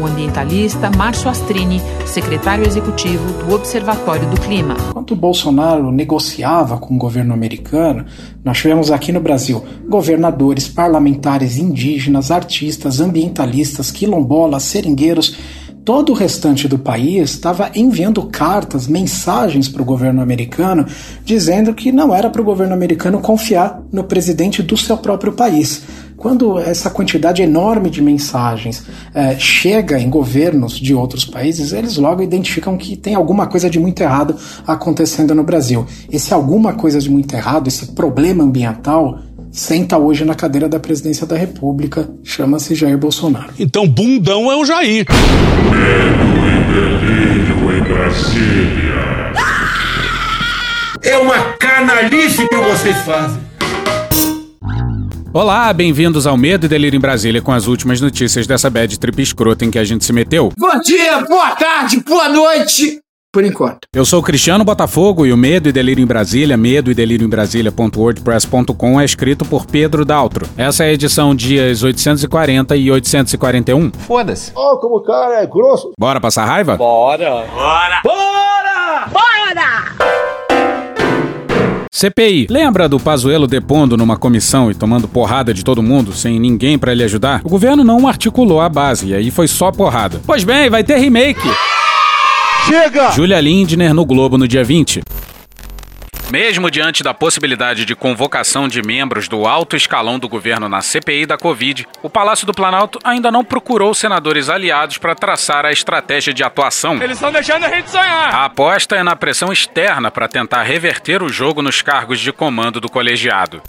O ambientalista Márcio Astrini, secretário executivo do Observatório do Clima. Enquanto Bolsonaro negociava com o governo americano, nós tivemos aqui no Brasil governadores, parlamentares, indígenas, artistas, ambientalistas, quilombolas, seringueiros todo o restante do país estava enviando cartas, mensagens para o governo americano, dizendo que não era para o governo americano confiar no presidente do seu próprio país. Quando essa quantidade enorme de mensagens é, chega em governos de outros países, eles logo identificam que tem alguma coisa de muito errado acontecendo no Brasil. Esse alguma coisa de muito errado, esse problema ambiental, senta hoje na cadeira da presidência da República, chama-se Jair Bolsonaro. Então, bundão é o Jair. Medo e delírio em Brasília. É uma canalice que vocês fazem. Olá, bem-vindos ao Medo e Delírio em Brasília com as últimas notícias dessa bad trip escrota em que a gente se meteu. Bom dia, boa tarde, boa noite por enquanto. Eu sou Cristiano Botafogo e o Medo e Delírio em Brasília, medo e delírio em Brasília.wordpress.com é escrito por Pedro Daltro. Essa é a edição dias 840 e 841. Foda-se. Oh, como o cara é grosso. Bora passar raiva? Bora. Bora. Bora! Bora! CPI. Lembra do Pazuello depondo numa comissão e tomando porrada de todo mundo sem ninguém para lhe ajudar? O governo não articulou a base e aí foi só porrada. Pois bem, vai ter remake. Chega! Julia Lindner no Globo no dia 20. Mesmo diante da possibilidade de convocação de membros do alto escalão do governo na CPI da Covid, o Palácio do Planalto ainda não procurou senadores aliados para traçar a estratégia de atuação. Eles estão deixando a gente sonhar. A aposta é na pressão externa para tentar reverter o jogo nos cargos de comando do colegiado.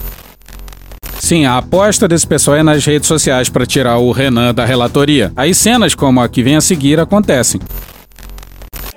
Sim, a aposta desse pessoal é nas redes sociais para tirar o Renan da relatoria. Aí cenas como a que vem a seguir acontecem.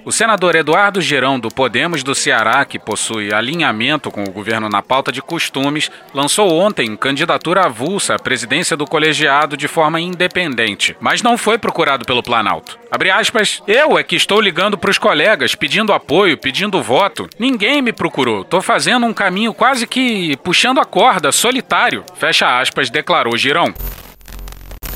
O senador Eduardo Girão, do Podemos do Ceará, que possui alinhamento com o governo na pauta de costumes, lançou ontem candidatura avulsa à presidência do colegiado de forma independente, mas não foi procurado pelo Planalto. Abre aspas, eu é que estou ligando para os colegas, pedindo apoio, pedindo voto. Ninguém me procurou. Tô fazendo um caminho quase que puxando a corda, solitário. Fecha aspas, declarou Girão.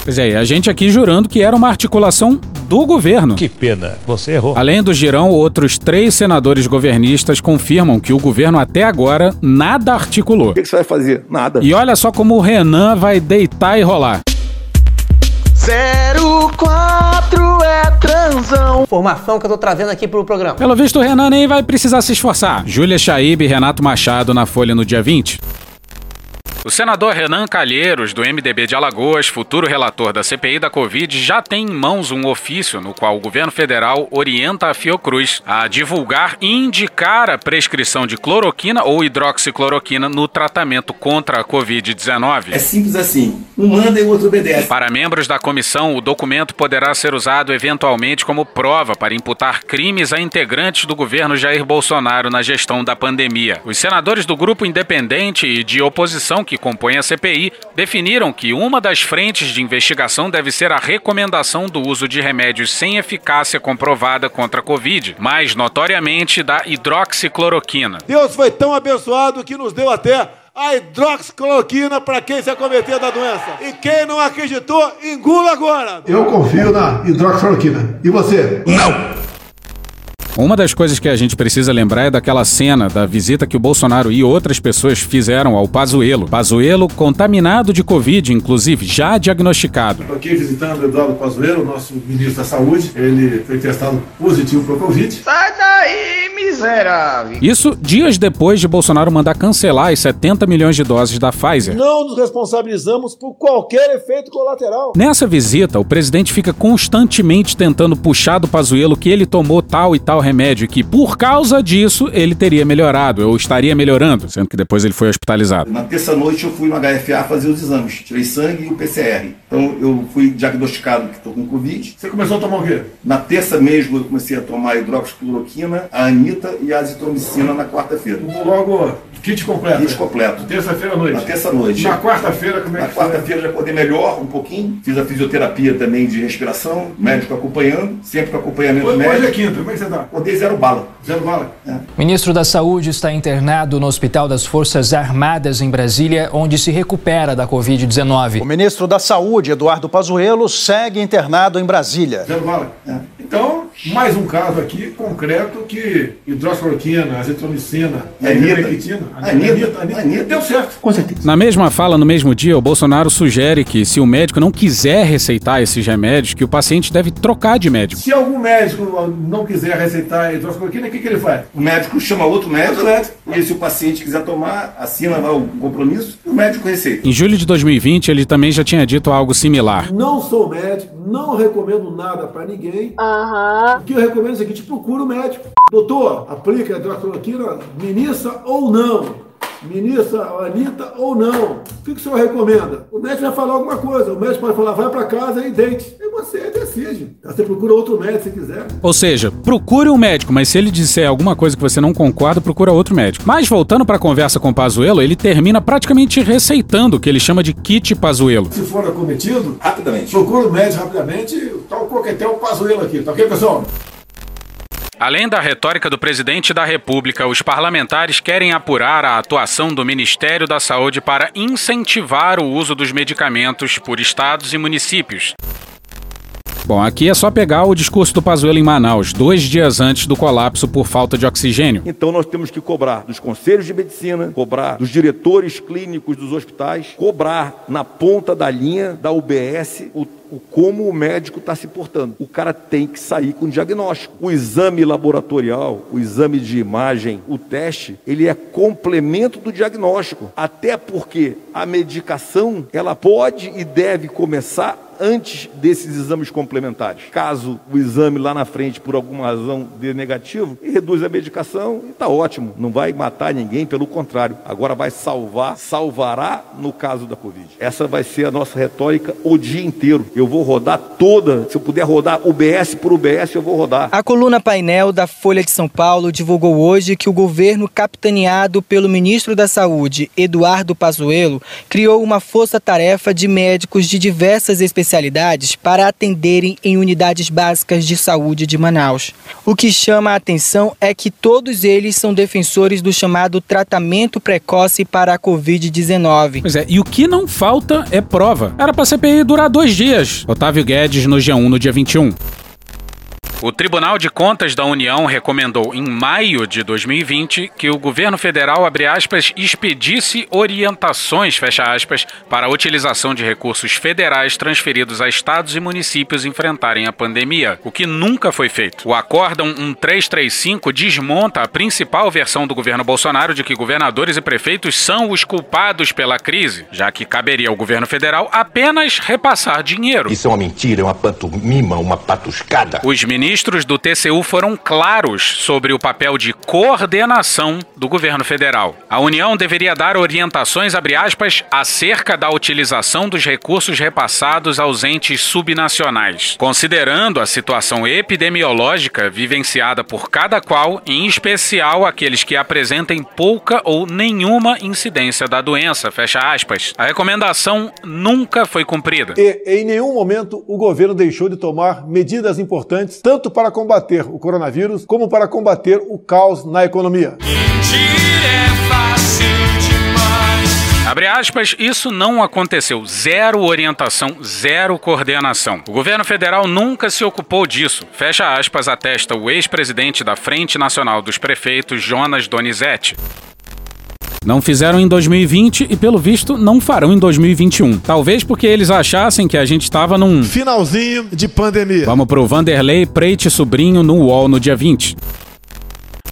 Pois é, a gente aqui jurando que era uma articulação do governo. Que pena, você errou. Além do Girão, outros três senadores governistas confirmam que o governo até agora nada articulou. O que, que você vai fazer? Nada. E olha só como o Renan vai deitar e rolar. 04 é transão. Informação que eu tô trazendo aqui pro programa. Pelo visto, o Renan nem vai precisar se esforçar. Júlia Chaib e Renato Machado na Folha no dia 20. O senador Renan Calheiros, do MDB de Alagoas, futuro relator da CPI da Covid, já tem em mãos um ofício no qual o governo federal orienta a Fiocruz a divulgar e indicar a prescrição de cloroquina ou hidroxicloroquina no tratamento contra a Covid-19. É simples assim. Um manda e o outro obedece. Para membros da comissão, o documento poderá ser usado eventualmente como prova para imputar crimes a integrantes do governo Jair Bolsonaro na gestão da pandemia. Os senadores do grupo independente e de oposição que compõem a CPI definiram que uma das frentes de investigação deve ser a recomendação do uso de remédios sem eficácia comprovada contra a Covid, mais notoriamente da hidroxicloroquina. Deus foi tão abençoado que nos deu até a hidroxicloroquina para quem se acometeu da doença. E quem não acreditou, engula agora. Eu confio na hidroxicloroquina. E você? Não! Uma das coisas que a gente precisa lembrar é daquela cena da visita que o Bolsonaro e outras pessoas fizeram ao Pazuello. Pazuello contaminado de Covid, inclusive, já diagnosticado. Estou aqui visitando o Eduardo Pazuello, nosso ministro da Saúde. Ele foi testado positivo para o Covid. Sai daí, miserável! Isso dias depois de Bolsonaro mandar cancelar as 70 milhões de doses da Pfizer. Não nos responsabilizamos por qualquer efeito colateral. Nessa visita, o presidente fica constantemente tentando puxar do Pazuello que ele tomou tal e tal remédio que, por causa disso, ele teria melhorado, ou estaria melhorando, sendo que depois ele foi hospitalizado. Na terça-noite eu fui no HFA fazer os exames, tirei sangue e o PCR. Então eu fui diagnosticado que estou com Covid. Você começou a tomar o quê? Na terça mesmo eu comecei a tomar hidroxicloroquina, a anita e a azitromicina na quarta-feira. Logo Kit completo. Kit completo. Terça-feira à noite. Na terça-noite. Na quarta-feira, como é Na que foi? quarta-feira já acordei melhor um pouquinho. Fiz a fisioterapia também de respiração, médico acompanhando, sempre com acompanhamento Hoje, médico. hoje é quinta, como é que você tá? Acordei zero bala. Zero bala? É. Ministro da Saúde está internado no Hospital das Forças Armadas em Brasília, onde se recupera da Covid-19. O ministro da Saúde, Eduardo Pazuello, segue internado em Brasília. Zero bala? É. Então, mais um caso aqui concreto que hidroxicloroquina, azitromicina, Anitta. ivermectina, Anitta. Anitta, Anitta. deu certo. Com certeza. Na mesma fala, no mesmo dia, o Bolsonaro sugere que, se o médico não quiser receitar esses remédios, que o paciente deve trocar de médico. Se algum médico não quiser receitar hidroxicloroquina, o que, que ele faz? O médico chama outro médico, e se o paciente quiser tomar, assina lá o compromisso, e o médico receita. Em julho de 2020, ele também já tinha dito algo similar. Não sou médico, não recomendo nada pra ninguém. O que eu recomendo é o seguinte: procura o médico. Doutor, aplica a hidroxicloroquina, ministra ou não? Ministra Anitta ou não? O que, que o senhor recomenda? O médico vai falar alguma coisa. O médico pode falar, vai pra casa e deite. E você decide. Você procura outro médico se quiser. Ou seja, procure um médico, mas se ele disser alguma coisa que você não concorda, procura outro médico. Mas voltando para a conversa com o Pazuello, ele termina praticamente receitando o que ele chama de kit Pazuello. Se for acometido, Rapidamente. procura o médico rapidamente. Tá o coquetel Pazuello aqui, tá ok, pessoal? Além da retórica do presidente da República, os parlamentares querem apurar a atuação do Ministério da Saúde para incentivar o uso dos medicamentos por estados e municípios. Bom, aqui é só pegar o discurso do Pazuello em Manaus, dois dias antes do colapso por falta de oxigênio. Então nós temos que cobrar dos conselhos de medicina, cobrar dos diretores clínicos dos hospitais, cobrar na ponta da linha da UBS o, o como o médico está se portando. O cara tem que sair com diagnóstico. O exame laboratorial, o exame de imagem, o teste, ele é complemento do diagnóstico. Até porque a medicação, ela pode e deve começar antes desses exames complementares. Caso o exame lá na frente, por alguma razão, dê negativo, e reduz a medicação e está ótimo. Não vai matar ninguém, pelo contrário. Agora vai salvar, salvará no caso da Covid. Essa vai ser a nossa retórica o dia inteiro. Eu vou rodar toda, se eu puder rodar UBS por UBS, eu vou rodar. A coluna painel da Folha de São Paulo divulgou hoje que o governo, capitaneado pelo ministro da Saúde, Eduardo Pazuello, criou uma força-tarefa de médicos de diversas especialidades para atenderem em unidades básicas de saúde de Manaus. O que chama a atenção é que todos eles são defensores do chamado tratamento precoce para a Covid-19. Pois é, e o que não falta é prova. Era pra CPI durar dois dias. Otávio Guedes no G1 no dia 21. O Tribunal de Contas da União recomendou em maio de 2020 que o governo federal, abre aspas, expedisse orientações, fecha aspas, para a utilização de recursos federais transferidos a estados e municípios enfrentarem a pandemia, o que nunca foi feito. O acórdão 1335 desmonta a principal versão do governo Bolsonaro de que governadores e prefeitos são os culpados pela crise, já que caberia ao governo federal apenas repassar dinheiro. Isso é uma mentira, é uma pantomima, uma patuscada. Os ministros do TCU foram claros sobre o papel de coordenação do governo federal. A União deveria dar orientações, abre aspas, acerca da utilização dos recursos repassados aos entes subnacionais, considerando a situação epidemiológica vivenciada por cada qual, em especial aqueles que apresentem pouca ou nenhuma incidência da doença, fecha aspas. A recomendação nunca foi cumprida. E em nenhum momento o governo deixou de tomar medidas importantes, tanto para combater o coronavírus como para combater o caos na economia. Abre aspas, isso não aconteceu. Zero orientação, zero coordenação. O governo federal nunca se ocupou disso. Fecha aspas, atesta o ex-presidente da Frente Nacional dos Prefeitos, Jonas Donizete. Não fizeram em 2020 e, pelo visto, não farão em 2021. Talvez porque eles achassem que a gente estava num. Finalzinho de pandemia. Vamos pro Vanderlei Preite Sobrinho no UOL no dia 20.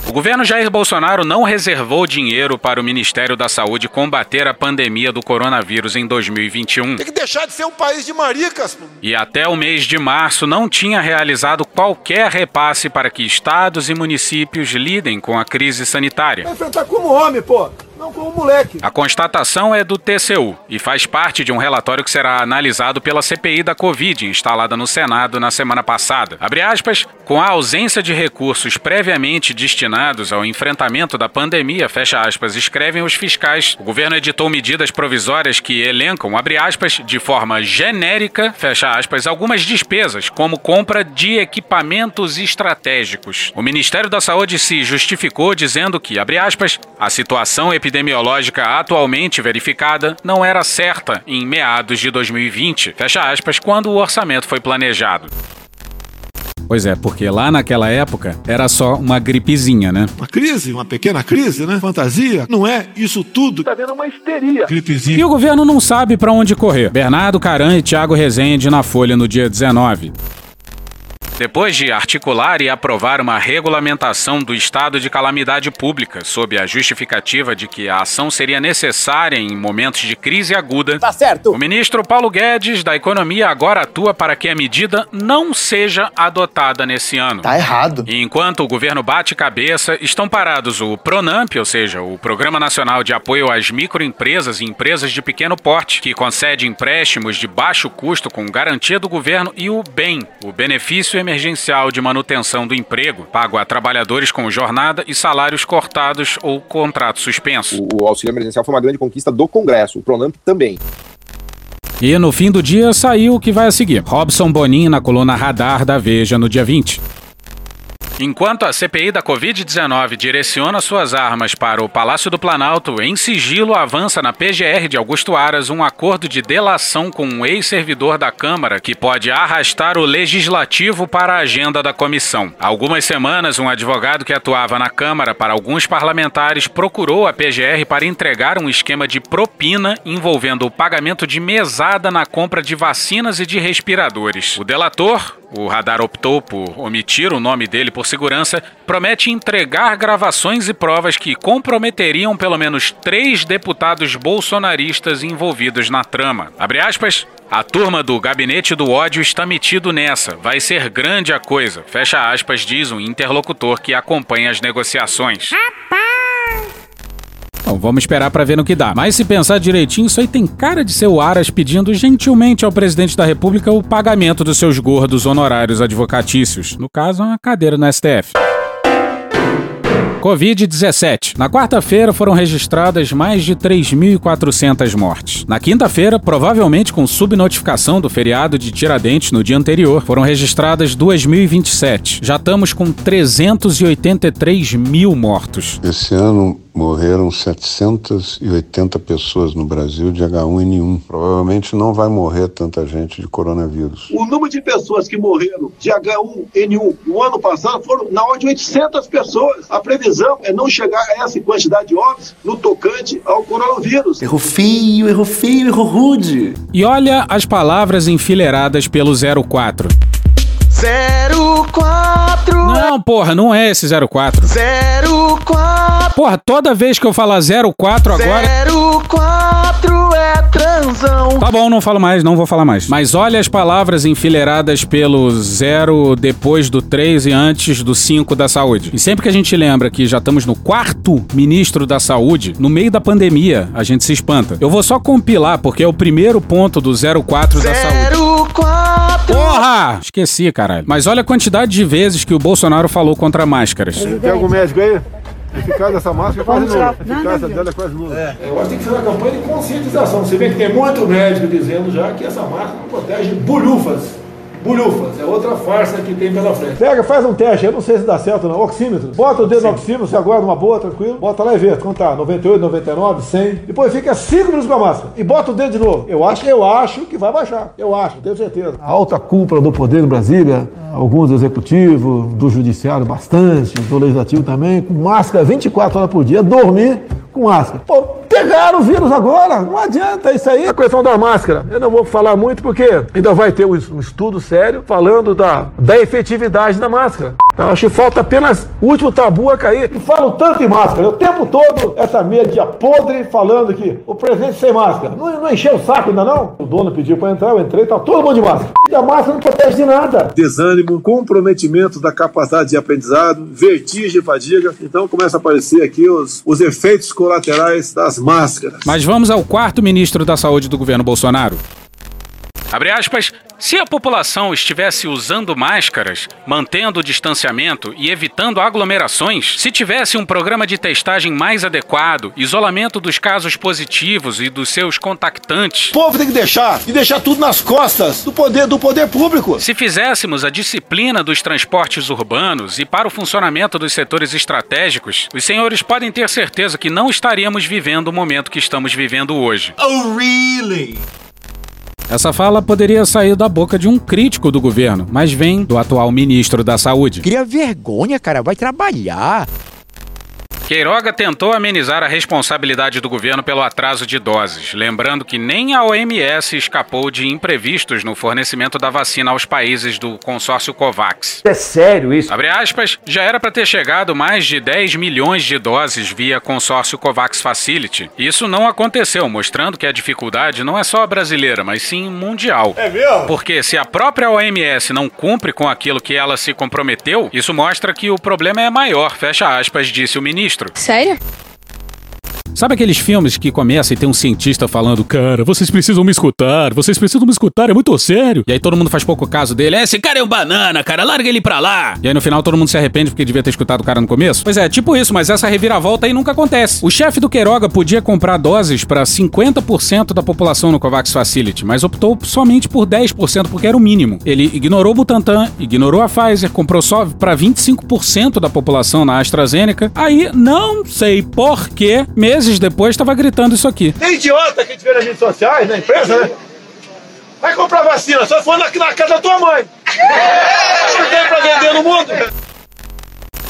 O governo Jair Bolsonaro não reservou dinheiro para o Ministério da Saúde combater a pandemia do coronavírus em 2021. Tem que deixar de ser um país de maricas. E até o mês de março não tinha realizado qualquer repasse para que estados e municípios lidem com a crise sanitária. Vai enfrentar como homem, pô. Não moleque. A constatação é do TCU e faz parte de um relatório que será analisado pela CPI da Covid, instalada no Senado na semana passada. Abre aspas, com a ausência de recursos previamente destinados ao enfrentamento da pandemia, fecha aspas, escrevem os fiscais. O governo editou medidas provisórias que elencam, abre aspas, de forma genérica, fecha aspas, algumas despesas, como compra de equipamentos estratégicos. O Ministério da Saúde se justificou dizendo que, abre aspas, a situação epidemiológica atualmente verificada não era certa em meados de 2020, fecha aspas, quando o orçamento foi planejado. Pois é, porque lá naquela época era só uma gripezinha, né? Uma crise, uma pequena crise, né? Fantasia. Não é isso tudo. Tá vendo uma histeria. Gripezinha. E o governo não sabe para onde correr. Bernardo Caran e Thiago Rezende na Folha no dia 19. Depois de articular e aprovar uma regulamentação do estado de calamidade pública, sob a justificativa de que a ação seria necessária em momentos de crise aguda, tá certo. o ministro Paulo Guedes da Economia agora atua para que a medida não seja adotada nesse ano. Tá errado. E enquanto o governo bate cabeça, estão parados o Pronamp, ou seja, o Programa Nacional de Apoio às Microempresas e Empresas de Pequeno Porte, que concede empréstimos de baixo custo com garantia do governo, e o BEM, o Benefício emergencial de manutenção do emprego, pago a trabalhadores com jornada e salários cortados ou contrato suspenso. O, o auxílio emergencial foi uma grande conquista do Congresso, o Pronamp também. E no fim do dia saiu o que vai a seguir. Robson Bonin na coluna Radar da Veja no dia 20. Enquanto a CPI da Covid-19 direciona suas armas para o Palácio do Planalto, em sigilo avança na PGR de Augusto Aras um acordo de delação com um ex-servidor da Câmara que pode arrastar o legislativo para a agenda da comissão. Há algumas semanas, um advogado que atuava na Câmara para alguns parlamentares procurou a PGR para entregar um esquema de propina envolvendo o pagamento de mesada na compra de vacinas e de respiradores. O delator, o radar optou por omitir o nome dele por segurança, promete entregar gravações e provas que comprometeriam pelo menos três deputados bolsonaristas envolvidos na trama. Abre aspas. A turma do Gabinete do Ódio está metido nessa. Vai ser grande a coisa. Fecha aspas, diz um interlocutor que acompanha as negociações. Bom, vamos esperar para ver no que dá. Mas se pensar direitinho, isso aí tem cara de ser o Aras pedindo gentilmente ao presidente da República o pagamento dos seus gordos honorários advocatícios. No caso, uma cadeira no STF. Covid-17. Na quarta-feira foram registradas mais de 3.400 mortes. Na quinta-feira, provavelmente com subnotificação do feriado de Tiradentes no dia anterior, foram registradas 2.027. Já estamos com 383 mil mortos. Esse ano morreram 780 pessoas no Brasil de H1N1. Provavelmente não vai morrer tanta gente de coronavírus. O número de pessoas que morreram de H1N1 no ano passado foram na ordem de 800 pessoas. A previsão é não chegar a essa quantidade de óbitos no tocante ao coronavírus. Errou feio, errou feio, errou rude. E olha as palavras enfileiradas pelo 04. 04 Não, porra, não é esse 04. 04 Porra, toda vez que eu falar 04 agora. 04 é transão. Tá bom, não falo mais, não vou falar mais. Mas olha as palavras enfileiradas pelo 0 depois do 3 e antes do 5 da saúde. E sempre que a gente lembra que já estamos no quarto ministro da saúde, no meio da pandemia, a gente se espanta. Eu vou só compilar, porque é o primeiro ponto do 04 da saúde. 04 Porra! Esqueci, caralho. Mas olha a quantidade de vezes que o Bolsonaro falou contra máscaras. Tem algum médico aí? A eficácia dessa máscara é quase nula. Eficácia dela é quase nula. Eu acho que tem que ser uma campanha de conscientização. Você vê que tem muito médico dizendo já que essa máscara não protege bolhufas. Bolhufas, é outra farsa que tem pela frente. Pega, faz um teste, eu não sei se dá certo não. Oxímetro. Bota o dedo no oxímetro, você aguarda uma boa, tranquilo. Bota lá e vê quanto tá. 98, 99, 100. Depois fica 5 minutos com a máscara. E bota o dedo de novo. Eu acho, eu acho que vai baixar. Eu acho, tenho certeza. A alta cúpula do poder em Brasília, alguns do executivo, do judiciário bastante, do legislativo também, com máscara 24 horas por dia, dormir com. Pô, pegaram o vírus agora, não adianta isso aí. A questão da máscara, eu não vou falar muito porque ainda vai ter um estudo sério falando da, da efetividade da máscara. Eu acho que falta apenas o último tabu a cair. E falam tanto em máscara. O tempo todo, essa mídia podre falando que o presidente sem máscara. Não, não encheu o saco ainda não? O dono pediu para entrar, eu entrei, tá todo mundo de máscara. E a máscara não protege de nada. Desânimo, comprometimento da capacidade de aprendizado, vertigem, fadiga. Então começa a aparecer aqui os, os efeitos colaterais das máscaras. Mas vamos ao quarto ministro da Saúde do governo Bolsonaro. Abre aspas. Se a população estivesse usando máscaras, mantendo o distanciamento e evitando aglomerações, se tivesse um programa de testagem mais adequado, isolamento dos casos positivos e dos seus contactantes. O povo tem que deixar e deixar tudo nas costas do poder do poder público. Se fizéssemos a disciplina dos transportes urbanos e para o funcionamento dos setores estratégicos, os senhores podem ter certeza que não estaríamos vivendo o momento que estamos vivendo hoje. Oh, really? Essa fala poderia sair da boca de um crítico do governo, mas vem do atual ministro da Saúde. Cria vergonha, cara, vai trabalhar. Queiroga tentou amenizar a responsabilidade do governo pelo atraso de doses, lembrando que nem a OMS escapou de imprevistos no fornecimento da vacina aos países do consórcio COVAX. É sério isso? Abre aspas, já era para ter chegado mais de 10 milhões de doses via consórcio COVAX Facility. Isso não aconteceu, mostrando que a dificuldade não é só brasileira, mas sim mundial. É mesmo? Porque se a própria OMS não cumpre com aquilo que ela se comprometeu, isso mostra que o problema é maior, fecha aspas, disse o ministro. Sério? Sabe aqueles filmes que começa e tem um cientista falando, cara, vocês precisam me escutar, vocês precisam me escutar, é muito sério. E aí todo mundo faz pouco caso dele, é, esse cara é um banana, cara, larga ele pra lá. E aí no final todo mundo se arrepende porque devia ter escutado o cara no começo? Pois é, tipo isso, mas essa reviravolta aí nunca acontece. O chefe do Queiroga podia comprar doses para 50% da população no COVAX Facility, mas optou somente por 10% porque era o mínimo. Ele ignorou o Butantan, ignorou a Pfizer, comprou só para 25% da população na AstraZeneca. Aí, não sei por que, meses depois estava gritando isso aqui. Tem idiota que a gente vê nas redes sociais, na empresa, né? Vai comprar vacina, só se for na, na casa da tua mãe. Não tem pra vender no mundo.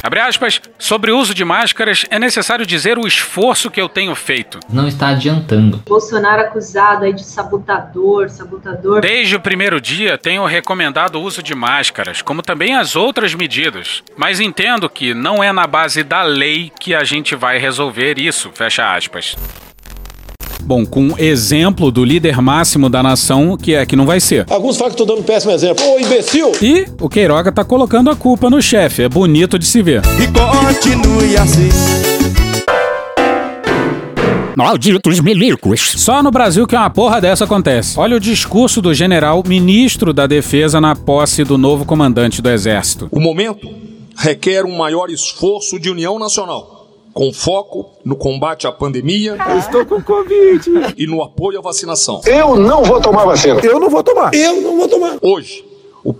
Abre aspas, sobre o uso de máscaras, é necessário dizer o esforço que eu tenho feito. Não está adiantando. Bolsonaro acusado aí de sabotador, sabotador. Desde o primeiro dia, tenho recomendado o uso de máscaras, como também as outras medidas. Mas entendo que não é na base da lei que a gente vai resolver isso, fecha aspas. Bom, com exemplo do líder máximo da nação, que é que não vai ser. Alguns falam que estou dando um péssimo exemplo. Ô, imbecil! E o Queiroga tá colocando a culpa no chefe. É bonito de se ver. E continue assim. Malditos milicos. Só no Brasil que uma porra dessa acontece. Olha o discurso do general ministro da Defesa na posse do novo comandante do Exército. O momento requer um maior esforço de união nacional com foco no combate à pandemia. Eu estou com Covid. E no apoio à vacinação. Eu não vou tomar vacina. Eu não vou tomar. Eu não vou tomar. Hoje, o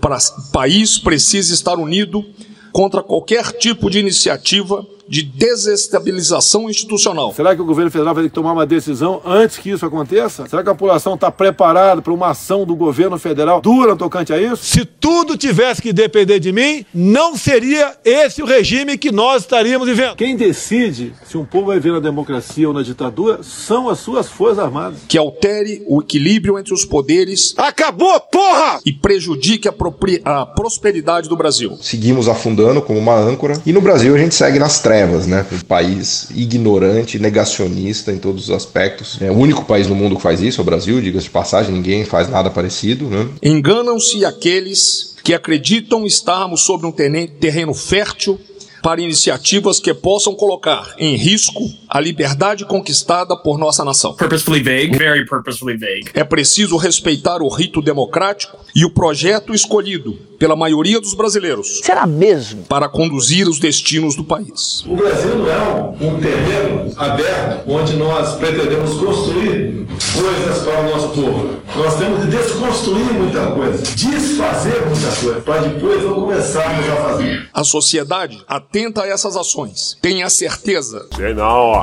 país precisa estar unido contra qualquer tipo de iniciativa de desestabilização institucional. Será que o governo federal vai ter que tomar uma decisão antes que isso aconteça? Será que a população está preparada para uma ação do governo federal dura no tocante a isso? Se tudo tivesse que depender de mim, não seria esse o regime que nós estaríamos vivendo. Quem decide se um povo vai viver na democracia ou na ditadura são as suas forças armadas. Que altere o equilíbrio entre os poderes. Acabou, porra! E prejudique a, a prosperidade do Brasil. Seguimos afundando como uma âncora e no Brasil a gente segue nas trevas, né? Um país ignorante, negacionista em todos os aspectos. É o único país no mundo que faz isso, é o Brasil, diga-se de passagem, ninguém faz nada parecido, né? Enganam-se aqueles que acreditam estarmos sobre um terreno fértil para iniciativas que possam colocar em risco a liberdade conquistada por nossa nação. Purposefully vague, very purposefully vague. É preciso respeitar o rito democrático e o projeto escolhido pela maioria dos brasileiros. Será mesmo? Para conduzir os destinos do país. O Brasil não é um, um terreno aberto onde nós pretendemos construir coisas para o nosso povo. Nós temos que desconstruir muita coisa, desfazer muita coisa, para depois não começarmos a fazer. A sociedade, a atenta a essas ações. Tenha a certeza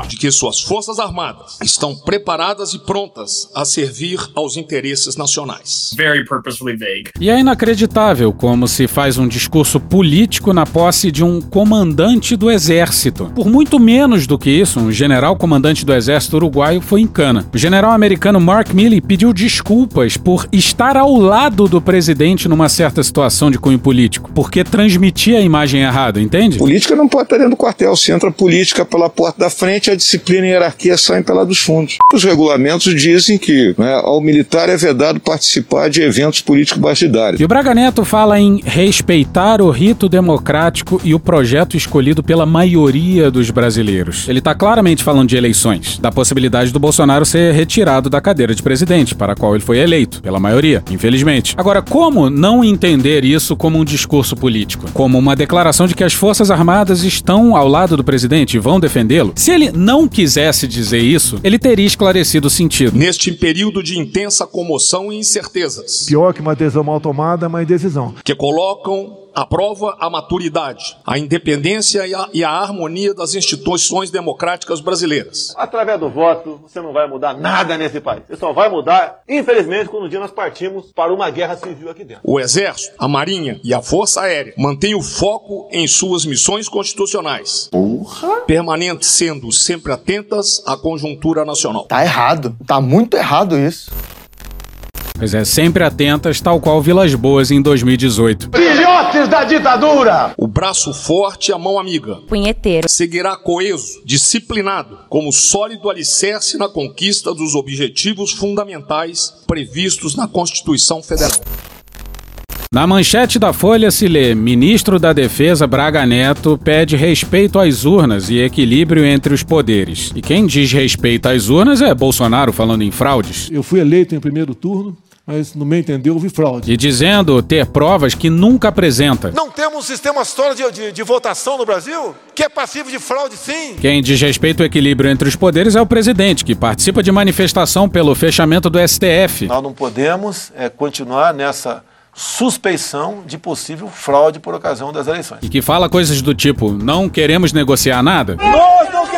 de que suas Forças Armadas estão preparadas e prontas a servir aos interesses nacionais. Very purposefully vague. E é inacreditável como se faz um discurso político na posse de um comandante do exército. Por muito menos do que isso, um general comandante do exército uruguaio foi em cana. O general americano Mark Milley pediu desculpas por estar ao lado do presidente numa certa situação de cunho político, porque transmitia a imagem errada, entende? Política não pode estar dentro do quartel. Se entra a política pela porta da frente, a disciplina e a hierarquia saem pela dos fundos. Os regulamentos dizem que né, ao militar é vedado participar de eventos políticos partidários. E o Braga Neto fala em respeitar o rito democrático e o projeto escolhido pela maioria dos brasileiros. Ele está claramente falando de eleições, da possibilidade do Bolsonaro ser retirado da cadeira de presidente, para a qual ele foi eleito, pela maioria, infelizmente. Agora, como não entender isso como um discurso político? Como uma declaração de que as Forças Armadas estão ao lado do presidente e vão defendê-lo? Se ele não quisesse dizer isso, ele teria esclarecido o sentido. Neste período de intensa comoção e incertezas. Pior que uma decisão mal tomada, é uma indecisão. Que colocam à prova a maturidade, a independência e a, e a, harmonia das instituições democráticas brasileiras. Através do voto, você não vai mudar nada nesse país. Você só vai mudar, infelizmente, quando um dia nós partimos para uma guerra civil aqui dentro. O Exército, a Marinha e a Força Aérea mantêm o foco em suas missões constitucionais. Porra! Permanecendo sempre atentas à conjuntura nacional. Tá errado. Tá muito errado isso. Pois é, sempre atentas, tal qual Vilas Boas em 2018. Da ditadura! O braço forte e a mão amiga. Punheteiro. Seguirá coeso, disciplinado, como sólido alicerce na conquista dos objetivos fundamentais previstos na Constituição Federal. Na manchete da Folha se lê: Ministro da Defesa Braga Neto pede respeito às urnas e equilíbrio entre os poderes. E quem diz respeito às urnas é Bolsonaro falando em fraudes. Eu fui eleito em primeiro turno, mas no meu entender houve fraude. E dizendo ter provas que nunca apresenta. Não temos um sistema sólido de, de, de, votação no Brasil que é passivo de fraude, sim. Quem diz respeito ao equilíbrio entre os poderes é o presidente, que participa de manifestação pelo fechamento do STF. Nós não podemos é, continuar nessa suspeição de possível fraude por ocasião das eleições. E que fala coisas do tipo: não queremos negociar nada? Nós não queremos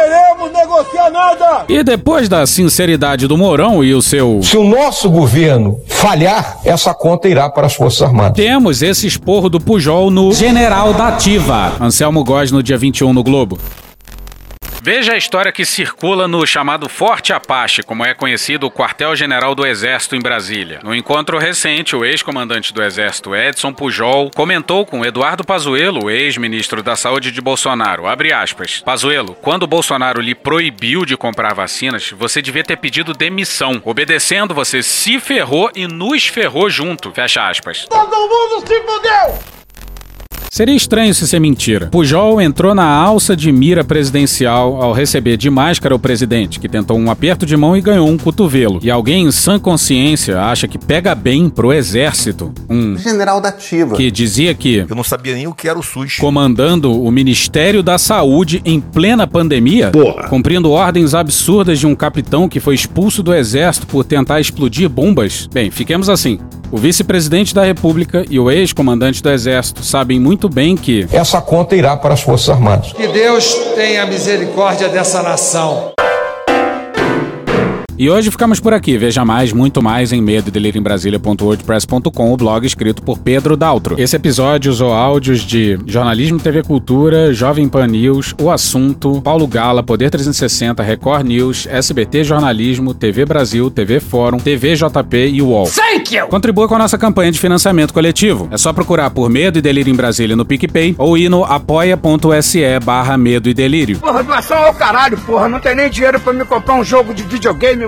negociar nada! E depois da sinceridade do Mourão e o seu. Se o nosso governo falhar, essa conta irá para as Forças Armadas. Temos esse esporro do Pujol no General da Ativa. Anselmo Góes no dia 21 no Globo. Veja a história que circula no chamado Forte Apache, como é conhecido o quartel-general do Exército em Brasília. No encontro recente, o ex-comandante do Exército Edson Pujol comentou com Eduardo Pazuello, ex-ministro da Saúde de Bolsonaro, abre aspas, Pazuello, quando Bolsonaro lhe proibiu de comprar vacinas, você devia ter pedido demissão. Obedecendo, você se ferrou e nos ferrou junto, fecha aspas. Todo mundo se fudeu! Seria estranho se ser mentira. Pujol entrou na alça de mira presidencial ao receber de máscara o presidente, que tentou um aperto de mão e ganhou um cotovelo. E alguém em sã consciência acha que pega bem pro exército. Um general da ativa. Que dizia que. Eu não sabia nem o que era o SUS. Comandando o Ministério da Saúde em plena pandemia. Porra. Cumprindo ordens absurdas de um capitão que foi expulso do exército por tentar explodir bombas. Bem, fiquemos assim. O vice-presidente da República e o ex-comandante do Exército sabem muito bem que essa conta irá para as Forças Armadas. Que Deus tenha misericórdia dessa nação. E hoje ficamos por aqui. Veja mais, muito mais em medo delírio em Brasília.wordpress.com, o blog escrito por Pedro Daltro. Esse episódio usou áudios de Jornalismo TV Cultura, Jovem Pan News, O Assunto, Paulo Gala, Poder 360, Record News, SBT Jornalismo, TV Brasil, TV Fórum, TV JP e UOL. Thank you! Contribua com a nossa campanha de financiamento coletivo. É só procurar por Medo e Delírio em Brasília no PicPay ou ir no apoia.se barra Medo e Delírio. Porra, doação ao caralho, porra. Não tem nem dinheiro pra me comprar um jogo de videogame,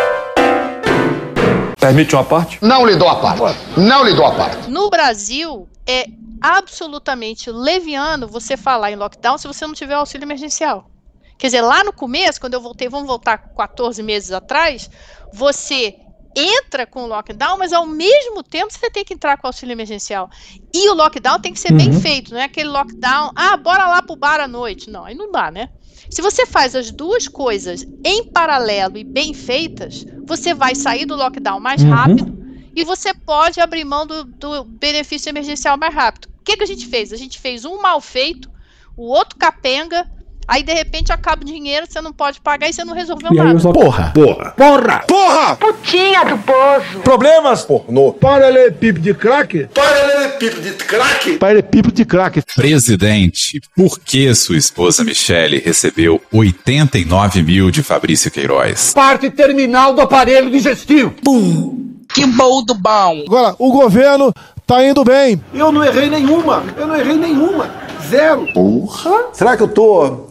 Permite uma parte? Não lhe dou a parte. Não lhe dou a parte. No Brasil, é absolutamente leviano você falar em lockdown se você não tiver auxílio emergencial. Quer dizer, lá no começo, quando eu voltei, vamos voltar 14 meses atrás, você entra com o lockdown, mas ao mesmo tempo você tem que entrar com o auxílio emergencial. E o lockdown tem que ser uhum. bem feito, não é aquele lockdown, ah, bora lá pro bar à noite. Não, aí não dá, né? Se você faz as duas coisas em paralelo e bem feitas, você vai sair do lockdown mais uhum. rápido e você pode abrir mão do, do benefício emergencial mais rápido. O que, que a gente fez? A gente fez um mal feito, o outro capenga, Aí de repente acaba o dinheiro, você não pode pagar e você não resolveu e nada. Porra! Porra! Porra! Porra! Putinha do poço! Problemas? Pornô. Paralelepípedo de crack? Paralelepípedo de crack? Paralelepípedo de crack. Presidente, por que sua esposa Michele recebeu 89 mil de Fabrício Queiroz? Parte terminal do aparelho digestivo. Pum! Que bom do bom! Agora, o governo tá indo bem. Eu não errei nenhuma. Eu não errei nenhuma. Zero. Porra! Será que eu tô